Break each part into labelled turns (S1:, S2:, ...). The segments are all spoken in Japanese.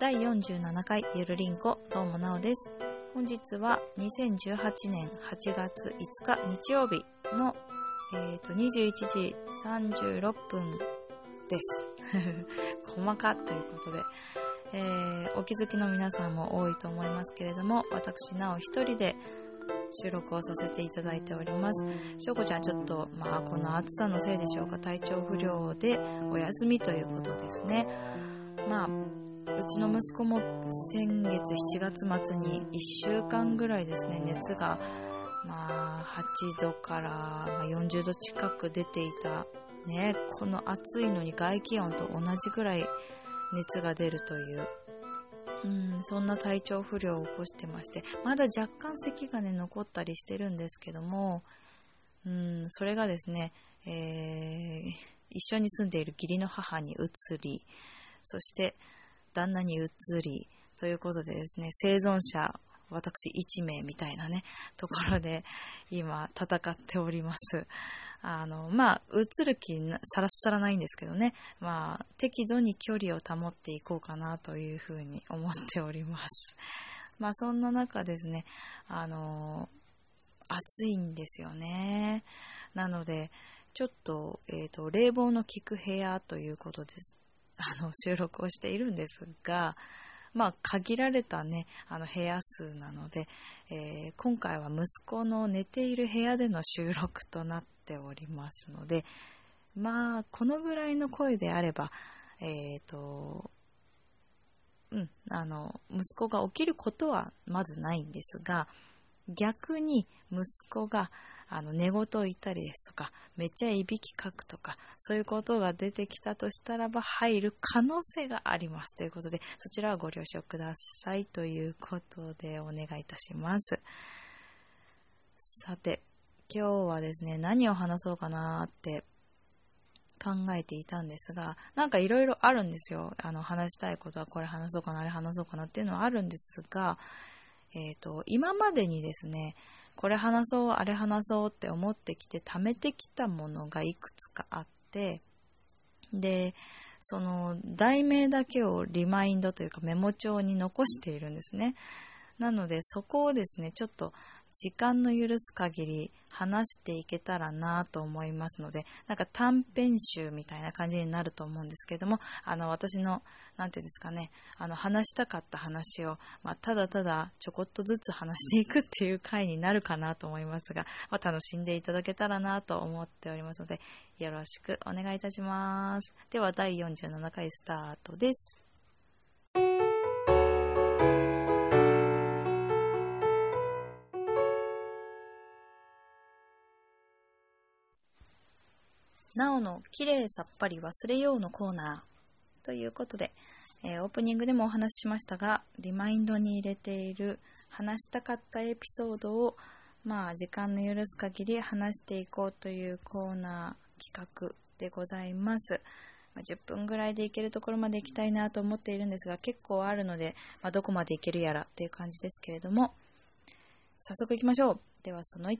S1: 第47回ゆるりんこどうもなおです本日は2018年8月5日日曜日の、えーと、21時36分です 細かということで、えー、お気づきの皆さんも多いと思いますけれども私なお一人で収録をさせていただいております。しょうこちゃんちょっと、まあ、この暑さのせいでしょうか、体調不良でお休みということですね。まあ、うちの息子も先月7月末に1週間ぐらいですね、熱が、まあ、8度から40度近く出ていた、ね、この暑いのに外気温と同じぐらい熱が出るといううん、そんな体調不良を起こしてまして、まだ若干咳がね、残ったりしてるんですけども、うん、それがですね、えー、一緒に住んでいる義理の母に移り、そして旦那に移り、ということでですね、生存者、私1名みたいなね、ところで今戦っております。あの、まあ、映る気さらさらないんですけどね、まあ、適度に距離を保っていこうかなというふうに思っております。まあ、そんな中ですね、あの、暑いんですよね。なので、ちょっと、えっ、ー、と、冷房の効く部屋ということです。あの、収録をしているんですが、まあ、限られたね、あの部屋数なので、えー、今回は息子の寝ている部屋での収録となっておりますので、まあ、このぐらいの声であれば、えっ、ー、と、うん、あの、息子が起きることはまずないんですが、逆に息子が、あの、寝言を言ったりですとか、めっちゃいびきかくとか、そういうことが出てきたとしたらば入る可能性があります。ということで、そちらはご了承ください。ということで、お願いいたします。さて、今日はですね、何を話そうかなって考えていたんですが、なんかいろいろあるんですよ。あの、話したいことはこれ話そうかな、あれ話そうかなっていうのはあるんですが、えっ、ー、と、今までにですね、これ話そう、あれ話そうって思ってきて貯めてきたものがいくつかあって、で、その題名だけをリマインドというかメモ帳に残しているんですね。なのでそこをですね、ちょっと時間の許す限り話していけたらなと思いますので、なんか短編集みたいな感じになると思うんですけども、あの、私の、なんていうんですかね、あの、話したかった話を、まあ、ただただちょこっとずつ話していくっていう回になるかなと思いますが、まあ、楽しんでいただけたらなと思っておりますので、よろしくお願いいたします。では、第47回スタートです。なおの綺麗さっぱり忘れようのコーナーということで、えー、オープニングでもお話ししましたが、リマインドに入れている話したかったエピソードを、まあ、時間の許す限り話していこうというコーナー企画でございます。ま、10分ぐらいでいけるところまで行きたいなと思っているんですが、結構あるので、まあ、どこまでいけるやらっていう感じですけれども、早速行きましょう。では、その1。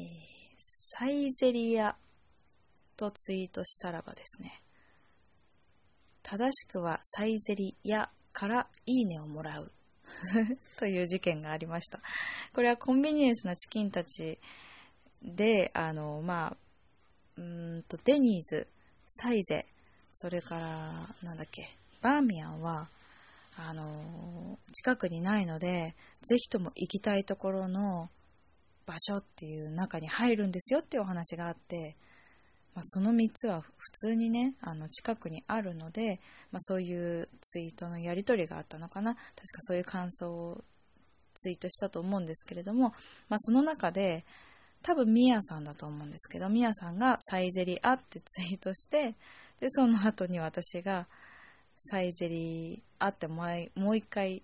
S1: えー、サイゼリアとツイートしたらばですね、正しくはサイゼリヤからいいねをもらう という事件がありました。これはコンビニエンスなチキンたちで、あの、まあ、うんと、デニーズ、サイゼ、それから、なんだっけ、バーミヤンは、あの、近くにないので、ぜひとも行きたいところの場所っていう中に入るんですよっていうお話があって、まあ、その3つは普通にね、あの近くにあるので、まあ、そういうツイートのやり取りがあったのかな。確かそういう感想をツイートしたと思うんですけれども、まあ、その中で、多分ミヤさんだと思うんですけど、ミヤさんがサイゼリアってツイートして、で、その後に私がサイゼリアってもう一回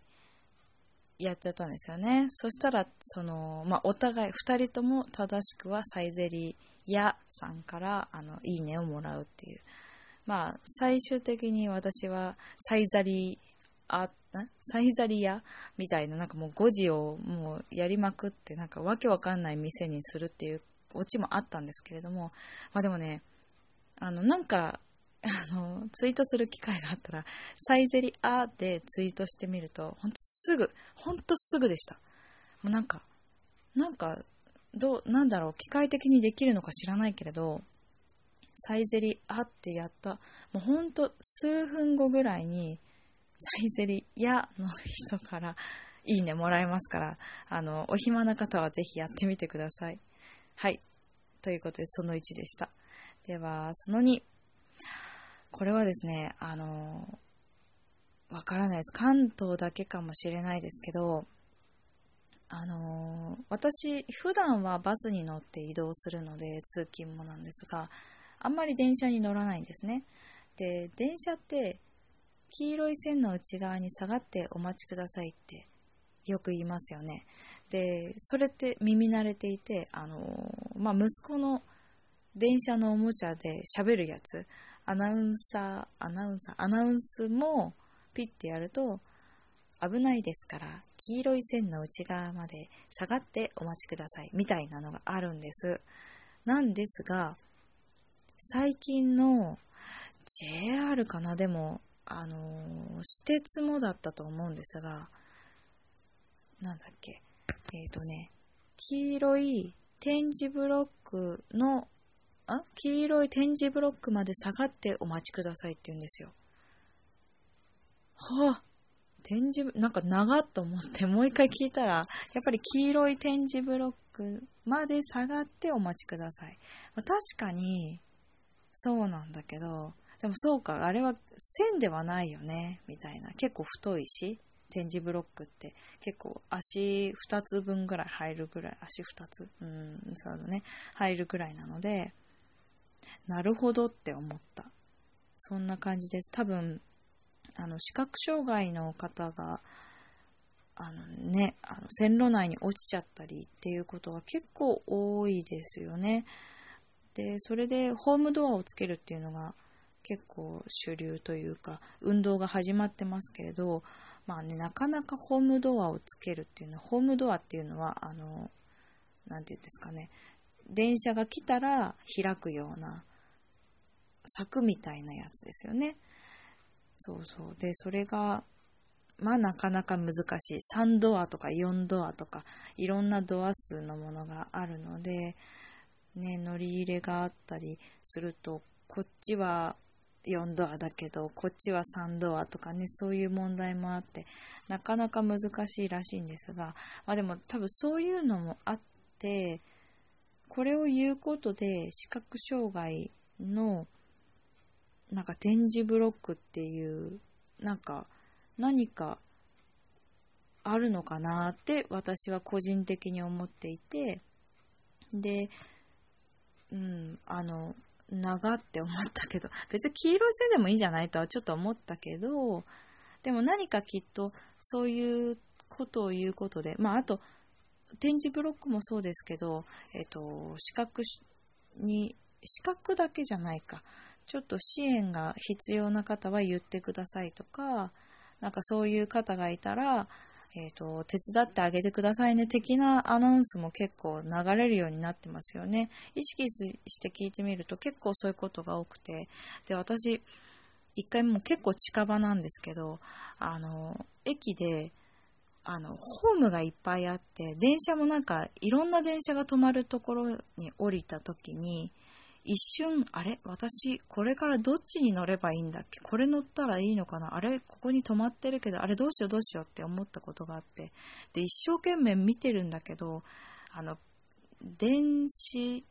S1: やっちゃったんですよね。そしたら、その、まあ、お互い、2人とも正しくはサイゼリアやさんからあのいいねをもらうっていう。まあ、最終的に私はサイザリあ、サイザリアみたいな、なんかもう5時をもうやりまくって、なんかわけわかんない店にするっていうオチもあったんですけれども、まあでもね、あの、なんか、あの、ツイートする機会があったら、サイゼリアでツイートしてみると、ほんとすぐ、ほんとすぐでした。もうなんか、なんか、どう、なんだろう、機械的にできるのか知らないけれど、サイゼリアってやった、もうほんと数分後ぐらいに、サイゼリアの人から、いいねもらえますから、あの、お暇な方はぜひやってみてください。はい。ということで、その1でした。では、その2。これはですね、あの、わからないです。関東だけかもしれないですけど、あの私、普段はバスに乗って移動するので、通勤もなんですが、あんまり電車に乗らないんですね。で、電車って、黄色い線の内側に下がってお待ちくださいってよく言いますよね。で、それって耳慣れていて、あのまあ、息子の電車のおもちゃで喋るやつ、アナウンサー、アナウンサー、アナウンスもピッてやると、危ないですから、黄色い線の内側まで下がってお待ちください、みたいなのがあるんです。なんですが、最近の JR かな、でも、あの私鉄もだったと思うんですが、なんだっけ、えっ、ー、とね、黄色い点字ブロックの、あ？黄色い点字ブロックまで下がってお待ちくださいって言うんですよ。はあ、点字、なんか長っと思ってもう一回聞いたら、やっぱり黄色い点字ブロックまで下がってお待ちください。まあ、確かに、そうなんだけど、でもそうか、あれは線ではないよね、みたいな。結構太いし、点字ブロックって結構足2つ分ぐらい入るぐらい、足2つうん、そうだね、入るぐらいなので、なるほどって思った。そんな感じです。多分、あの、視覚障害の方が、あのね、あの線路内に落ちちゃったりっていうことが結構多いですよね。で、それでホームドアをつけるっていうのが結構主流というか運動が始まってますけれど、まあね、なかなかホームドアをつけるっていうのはホームドアっていうのはあの何て言うんですかね電車が来たら開くような柵みたいなやつですよねそうそう。でそれがまあなかなか難しい。3ドアとか4ドアとかいろんなドア数のものがあるのでね乗り入れがあったりするとこっちは4ドアだけど、こっちは3ドアとかね、そういう問題もあって、なかなか難しいらしいんですが、まあでも多分そういうのもあって、これを言うことで視覚障害のなんか点字ブロックっていうなんか何かあるのかなって私は個人的に思っていてでうんあの長って思ったけど、別に黄色い線でもいいんじゃないとはちょっと思ったけど、でも何かきっとそういうことを言うことで、まああと、点字ブロックもそうですけど、えっ、と、視覚に、視覚だけじゃないか。ちょっと支援が必要な方は言ってくださいとか、なんかそういう方がいたら、えっ、ー、と、手伝ってあげてくださいね的なアナウンスも結構流れるようになってますよね。意識して聞いてみると結構そういうことが多くて、で、私、一回も結構近場なんですけど、あの、駅で、あの、ホームがいっぱいあって、電車もなんか、いろんな電車が止まるところに降りた時に、一瞬、あれ？私、これからどっちに乗ればいいんだっけ？これ乗ったらいいのかな？あれここに止まってるけど、あれどうしようどうしようって思ったことがあって。で、一生懸命見てるんだけど、あの、電子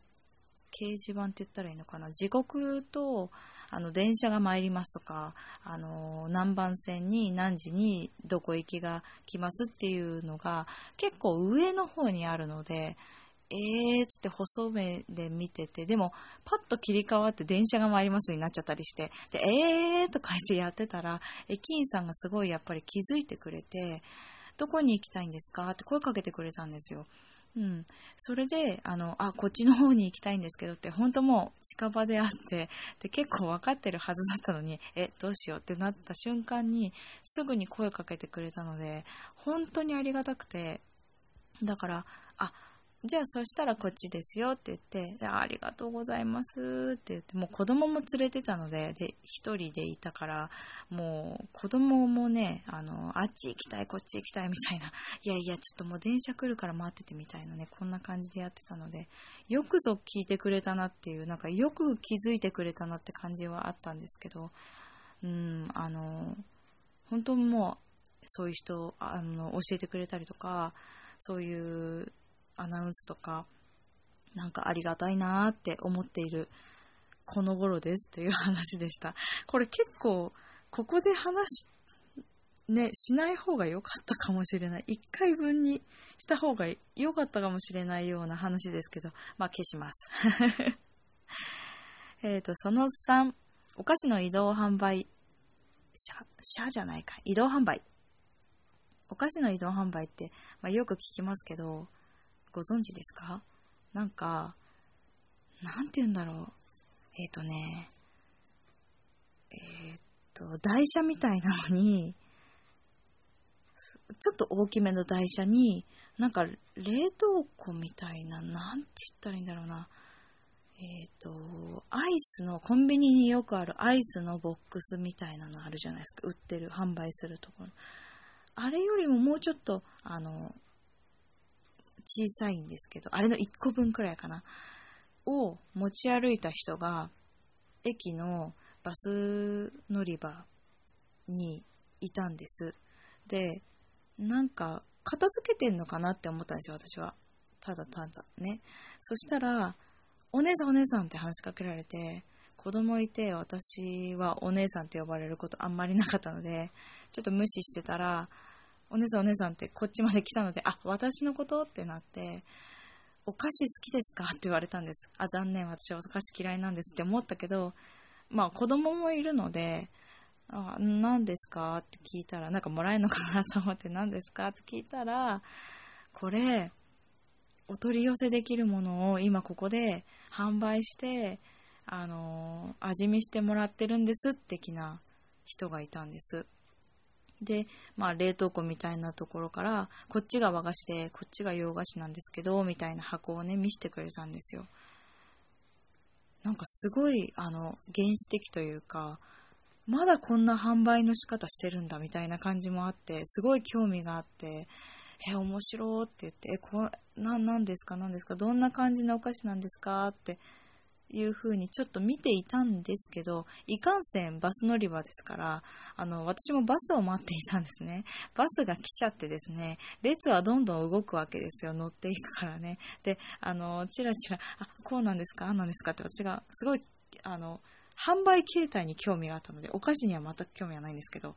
S1: 掲示板って言ったらいいのかな？時刻と、あの、電車が参りますとか、あの、何番線に何時にどこ行きが来ますっていうのが結構上の方にあるので、えーっつって細目で見てて、でも、パッと切り替わって電車が参りますになっちゃったりして、で、えーとか言ってやってたら、駅員さんがすごいやっぱり気づいてくれて、どこに行きたいんですか？って声かけてくれたんですよ。うん。それで、あの、あ、こっちの方に行きたいんですけどって、本当もう近場であって、で、結構分かってるはずだったのに、え、どうしようってなった瞬間に、すぐに声かけてくれたので、本当にありがたくて、だから、あ、じゃあそしたらこっちですよって言って、ありがとうございますって言って、もう子供も連れてたので、で、一人でいたから、もう子供もね、あの、あっち行きたい、こっち行きたいみたいな、いやいや、ちょっともう電車来るから待っててみたいなね、こんな感じでやってたので、よくぞ聞いてくれたなっていう、なんかよく気づいてくれたなって感じはあったんですけど、うん、あの、本当もう、そういう人、あの、教えてくれたりとか、そういうアナウンスとか、なんかありがたいなーって思っているこの頃ですという話でした。これ結構、ここで話しね、しない方が良かったかもしれない。1回分にした方が良かったかもしれないような話ですけど、まあ消します。えっと、その3、お菓子の移動販売、車、車じゃないか、移動販売。お菓子の移動販売って、まあ、よく聞きますけど、ご存知ですか？なんか、なんて言うんだろう。えっ、ー、とね、えっ、ー、と、台車みたいなのに、ちょっと大きめの台車に、なんか冷凍庫みたいな、なんて言ったらいいんだろうな。えっ、ー、と、アイスの、コンビニによくあるアイスのボックスみたいなのあるじゃないですか。売ってる、販売するところ。あれよりももうちょっと、あの、小さいんですけど、あれの1個分くらいかな、を持ち歩いた人が、駅のバス乗り場にいたんです。で、なんか、片付けてんのかなって思ったんですよ、私は。ただただね。そしたら、お姉さんお姉さんって話しかけられて、子供いて私はお姉さんって呼ばれることあんまりなかったので、ちょっと無視してたら、お姉さんお姉さんってこっちまで来たので、あ、私のことってなって、お菓子好きですかって言われたんです。あ、残念、私はお菓子嫌いなんですって思ったけど、まあ子供もいるので、あ、何ですかって聞いたら、なんかもらえるのかなと思って何ですかって聞いたら、これ、お取り寄せできるものを今ここで販売して、あのー、味見してもらってるんです的な人がいたんです。で、まあ、冷凍庫みたいなところから、こっちが和菓子で、こっちが洋菓子なんですけど、みたいな箱をね、見せてくれたんですよ。なんかすごい、あの、原始的というか、まだこんな販売の仕方してるんだみたいな感じもあって、すごい興味があって、え、面白って言って、え、こな、なんですか何ですかどんな感じのお菓子なんですかっていう風にちょっと見ていたんですけど、いかんせんバス乗り場ですから、あの、私もバスを待っていたんですね。バスが来ちゃってですね、列はどんどん動くわけですよ。乗っていくからね。で、あの、チラチラ、あ、こうなんですかあなんですかって私がすごい、あの、販売形態に興味があったので、お菓子には全く興味はないんですけど、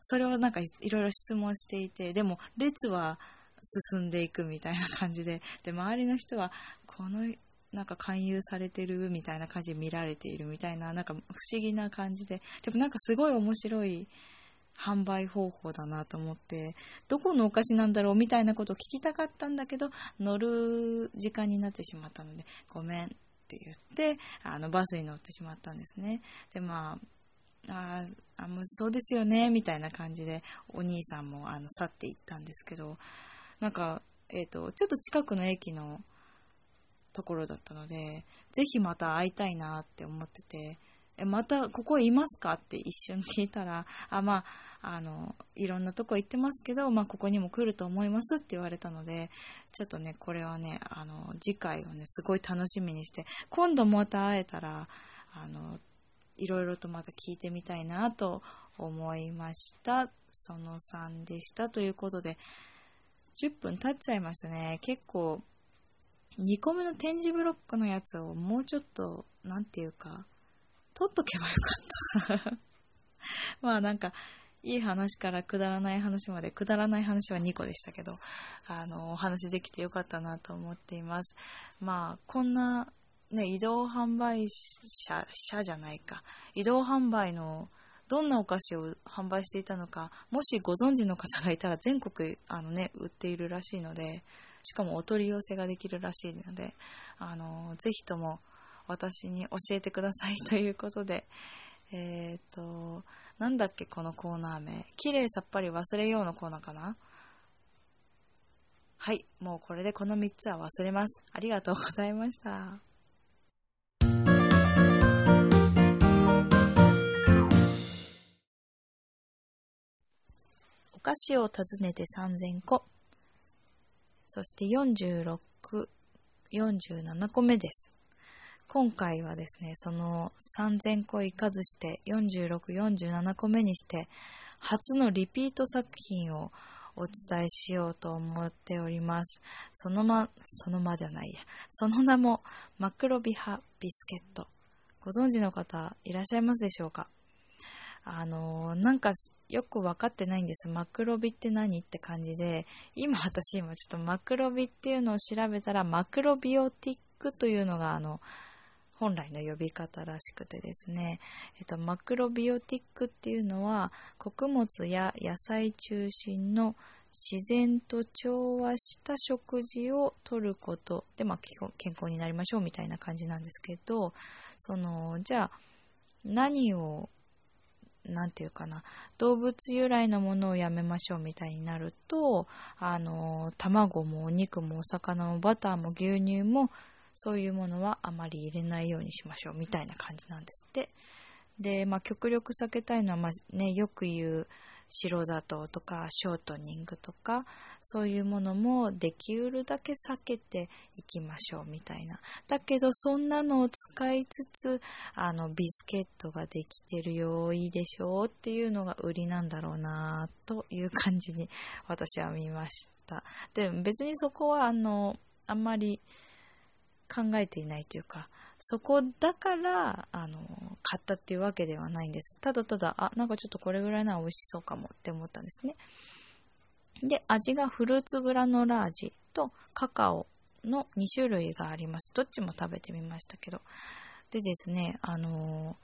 S1: それをなんかいろいろ質問していて、でも列は進んでいくみたいな感じで、で、周りの人は、このなんか勧誘されてるみたいな感じで見られているみたいな、なんか不思議な感じで、でもなんかすごい面白い販売方法だなと思って、どこのお菓子なんだろうみたいなことを聞きたかったんだけど、乗る時間になってしまったので、ごめんって言って、あの、バスに乗ってしまったんですね。で、まあ、ああ、もうそうですよね、みたいな感じで、お兄さんもあの去っていったんですけど、なんか、えっ、ー、と、ちょっと近くの駅のところだったので、ぜひまた会いたいなって思ってて、え、またここいますか？って一瞬聞いたら、あ、まあ、あの、いろんなとこ行ってますけど、まあ、ここにも来ると思いますって言われたので、ちょっとね、これはね、あの、次回をね、すごい楽しみにして、今度また会えたら、あの、いろいろとまた聞いてみたいなと思いました。その3でした。ということで、10分経っちゃいましたね。結構、2個目の展示ブロックのやつをもうちょっと、なんていうか、取っとけばよかった まあなんか、いい話からくだらない話まで、くだらない話は2個でしたけど、あの、お話できてよかったなと思っています。まあ、こんな、ね、移動販売車、車じゃないか、移動販売のどんなお菓子を販売していたのか、もしご存知の方がいたら全国、あのね、売っているらしいので、しかもお取り寄せができるらしいので、あの、ぜひとも私に教えてくださいということで、えっ、ー、と、なんだっけ、このコーナー名。綺麗さっぱり忘れようのコーナーかな？はい、もうこれでこの3つは忘れます。ありがとうございました。お菓子を訪ねて3000個。そして46、47個目です。今回はですね、その3000個いかずして46、47個目にして初のリピート作品をお伝えしようと思っております。そのま、そのまじゃないや。その名もマクロビハビスケット。ご存知の方いらっしゃいますでしょうか？あのー、なんかよくわかってないんです。マクロビって何って感じで、今私今ちょっとマクロビっていうのを調べたら、マクロビオティックというのがあの、本来の呼び方らしくてですね、えっと、マクロビオティックっていうのは、穀物や野菜中心の自然と調和した食事をとることで、まあ、健康になりましょうみたいな感じなんですけど、その、じゃあ、何を何て言うかな、動物由来のものをやめましょうみたいになると、あの、卵もお肉もお魚もバターも牛乳も、そういうものはあまり入れないようにしましょうみたいな感じなんですって。で、まあ、極力避けたいのは、まあ、ね、よく言う、白砂糖とかショートニングとかそういうものもできうるだけ避けていきましょうみたいな。だけどそんなのを使いつつあのビスケットができてるよいいでしょうっていうのが売りなんだろうなという感じに私は見ました。で別にそこはあのあんまり考えていないというかそこだから、あの、買ったっていうわけではないんです。ただただ、あ、なんかちょっとこれぐらいなら美味しそうかもって思ったんですね。で、味がフルーツグラノラ味とカカオの2種類があります。どっちも食べてみましたけど。でですね、あの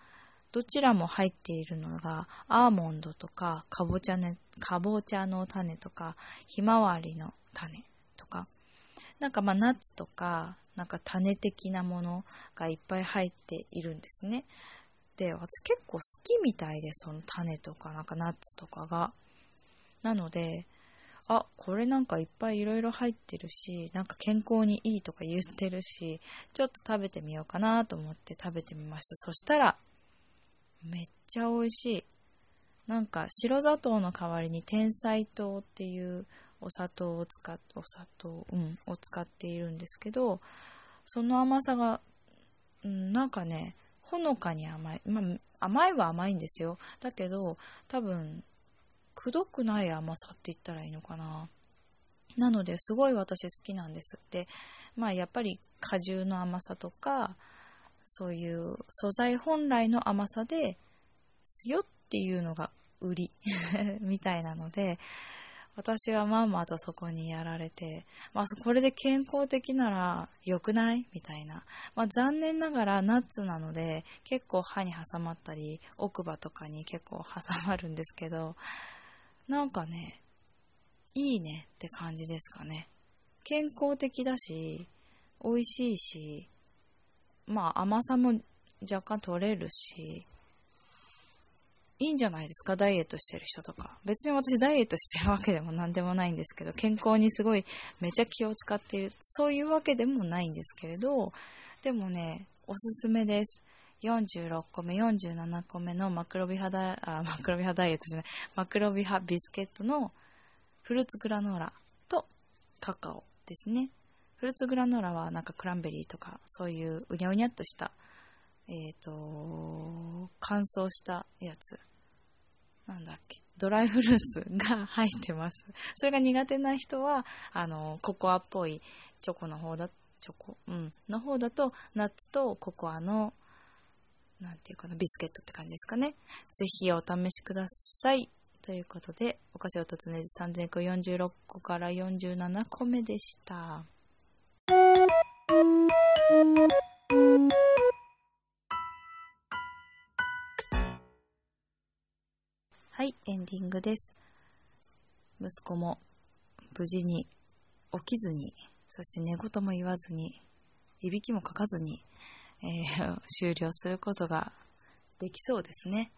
S1: どちらも入っているのが、アーモンドとか、かぼちゃね、かぼちゃの種とか、ひまわりの種とか、なんかまあナッツとか、なんか種的なものがいっぱい入っているんですね。で、私結構好きみたいで、その種とかなんかナッツとかが。なので、あ、これなんかいっぱいいろいろ入ってるし、なんか健康にいいとか言ってるし、ちょっと食べてみようかなと思って食べてみました。そしたら、めっちゃ美味しい。なんか白砂糖の代わりに天才糖っていうお砂糖を使っお砂糖、うん、を使っているんですけどその甘さが、うん、なんかねほのかに甘い、まあ、甘いは甘いんですよ。だけど多分くどくない甘さって言ったらいいのかな。なのですごい私好きなんです。ってまあやっぱり果汁の甘さとかそういう素材本来の甘さですよっていうのが売り。みたいなので私はまんまとそこにやられて、まあ、これで健康的なら良くないみたいな。まあ、残念ながらナッツなので、結構歯に挟まったり、奥歯とかに結構挟まるんですけど、なんかね、いいねって感じですかね。健康的だし、美味しいし、まあ甘さも若干取れるし、いいんじゃないですか、ダイエットしてる人とか。別に私ダイエットしてるわけでも何でもないんですけど、健康にすごいめちゃ気を使っている、そういうわけでもないんですけれど、でもね、おすすめです。46個目、47個目のマクロビハダあ、マクロビハダイエットじゃない、マクロビハビスケットのフルーツグラノーラとカカオですね。フルーツグラノーラはなんかクランベリーとかそういううにゃうにゃっとしたえっ、ー、と、乾燥したやつ。なんだっけ？ドライフルーツが入ってます。それが苦手な人は、あの、ココアっぽいチョコの方だ、チョコ、うん、の方だと、ナッツとココアの、なんていうかな、ビスケットって感じですかね。ぜひお試しください。ということで、お菓子を訪ねず3000個46個から47個目でした。はい、エンディングです。息子も無事に起きずに、そして寝言も言わずに、いびきもかかずに、えー、終了することができそうですね。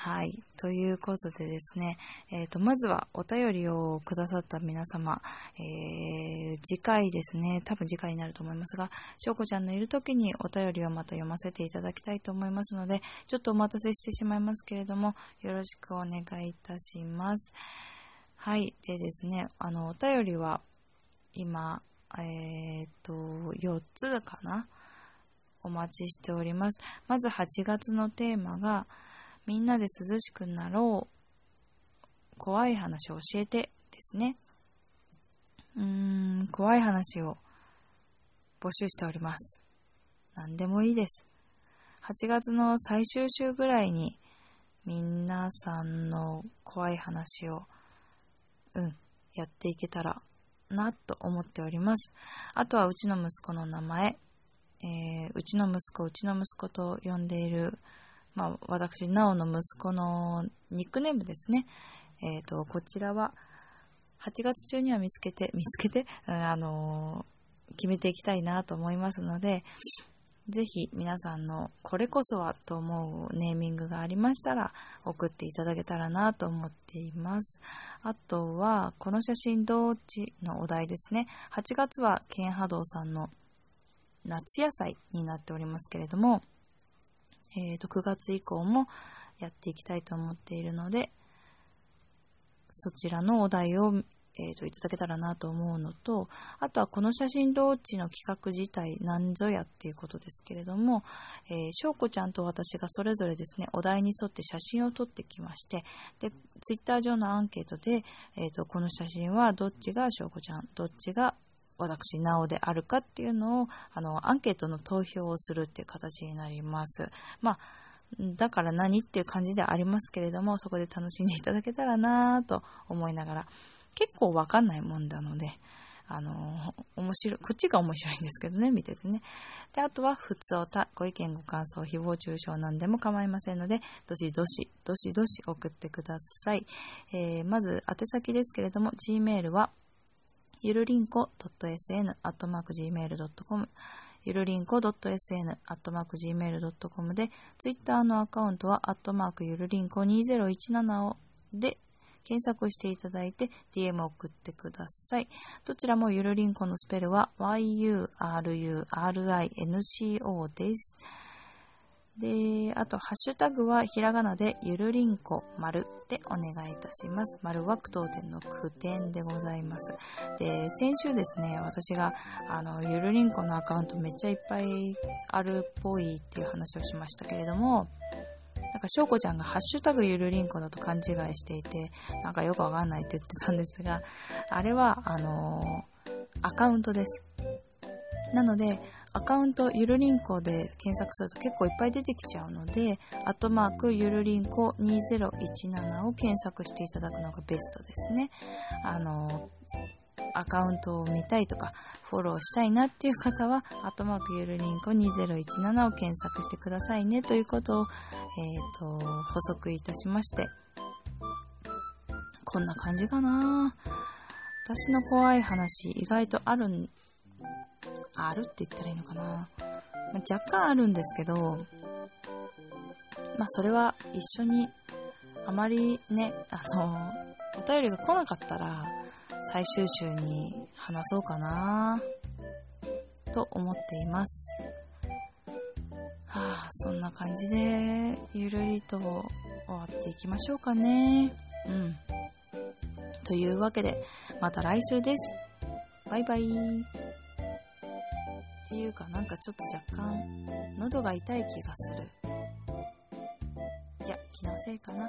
S1: はい。ということでですね、えっ、ー、と、まずはお便りをくださった皆様、えー、次回ですね、多分次回になると思いますが、しょうこちゃんのいる時にお便りをまた読ませていただきたいと思いますので、ちょっとお待たせしてしまいますけれども、よろしくお願いいたします。はい。でですね、あの、お便りは、今、えっ、ー、と、4つかな？お待ちしております。まず8月のテーマが、みんなで涼しくなろう。怖い話を教えてですね。うーん、怖い話を募集しております。何でもいいです。8月の最終週ぐらいに皆さんの怖い話を、うん、やっていけたらなと思っております。あとはうちの息子の名前、えー、うちの息子、うちの息子と呼んでいるまあ、私、なおの息子のニックネームですね。えっ、ー、と、こちらは、8月中には見つけて、見つけて、うん、あのー、決めていきたいなと思いますので、ぜひ皆さんのこれこそはと思うネーミングがありましたら送っていただけたらなと思っています。あとは、この写真どっちのお題ですね。8月はケンハドウさんの夏野菜になっておりますけれども、えー、と9月以降もやっていきたいと思っているので、そちらのお題を、えー、といただけたらなと思うのと、あとはこの写真ローチの企画自体何ぞやっていうことですけれども、えー、しょうこちゃんと私がそれぞれですね、お題に沿って写真を撮ってきまして、で、ツイッター上のアンケートで、えー、とこの写真はどっちがしょうこちゃん、どっちが私、なおであるかっていうのを、あの、アンケートの投票をするっていう形になります。まあ、だから何っていう感じではありますけれども、そこで楽しんでいただけたらなぁと思いながら、結構わかんないもんなので、あの面白い、こっちが面白いんですけどね、見ててね。で、あとは、普通おた、ご意見ご感想、誹謗中傷なんでも構いませんので、どしどし、どしどし送ってください。えー、まず、宛先ですけれども、Gmail は、ゆるりんこ .sn.gmail.com ゆるりんこ .sn.gmail.com で、ツイッターのアカウントは、アットマークゆるりんこ2017で検索していただいて DM を送ってください。どちらもゆるりんこのスペルは yururinco です。で、あと、ハッシュタグはひらがなでゆるりんこ丸でお願いいたします。丸は句読点の句点でございます。で、先週ですね、私が、あの、ゆるりんこのアカウントめっちゃいっぱいあるっぽいっていう話をしましたけれども、なんか、しょうこちゃんがハッシュタグゆるりんこだと勘違いしていて、なんかよくわかんないって言ってたんですが、あれは、あの、アカウントです。なので、アカウントゆるりんこで検索すると結構いっぱい出てきちゃうので、アットマークゆるりんこ2017を検索していただくのがベストですね。あの、アカウントを見たいとか、フォローしたいなっていう方は、アットマークゆるりんこ2017を検索してくださいねということを、えっ、ー、と、補足いたしまして、こんな感じかな私の怖い話、意外とあるんあるって言ったらいいのかな。まあ、若干あるんですけど、まあそれは一緒にあまりね、あの、お便りが来なかったら最終週に話そうかなと思っています。はあ、そんな感じでゆるりと終わっていきましょうかね。うん。というわけで、また来週です。バイバイ。っていうかなんかちょっと若干喉が痛い気がする。いや気のせいかな。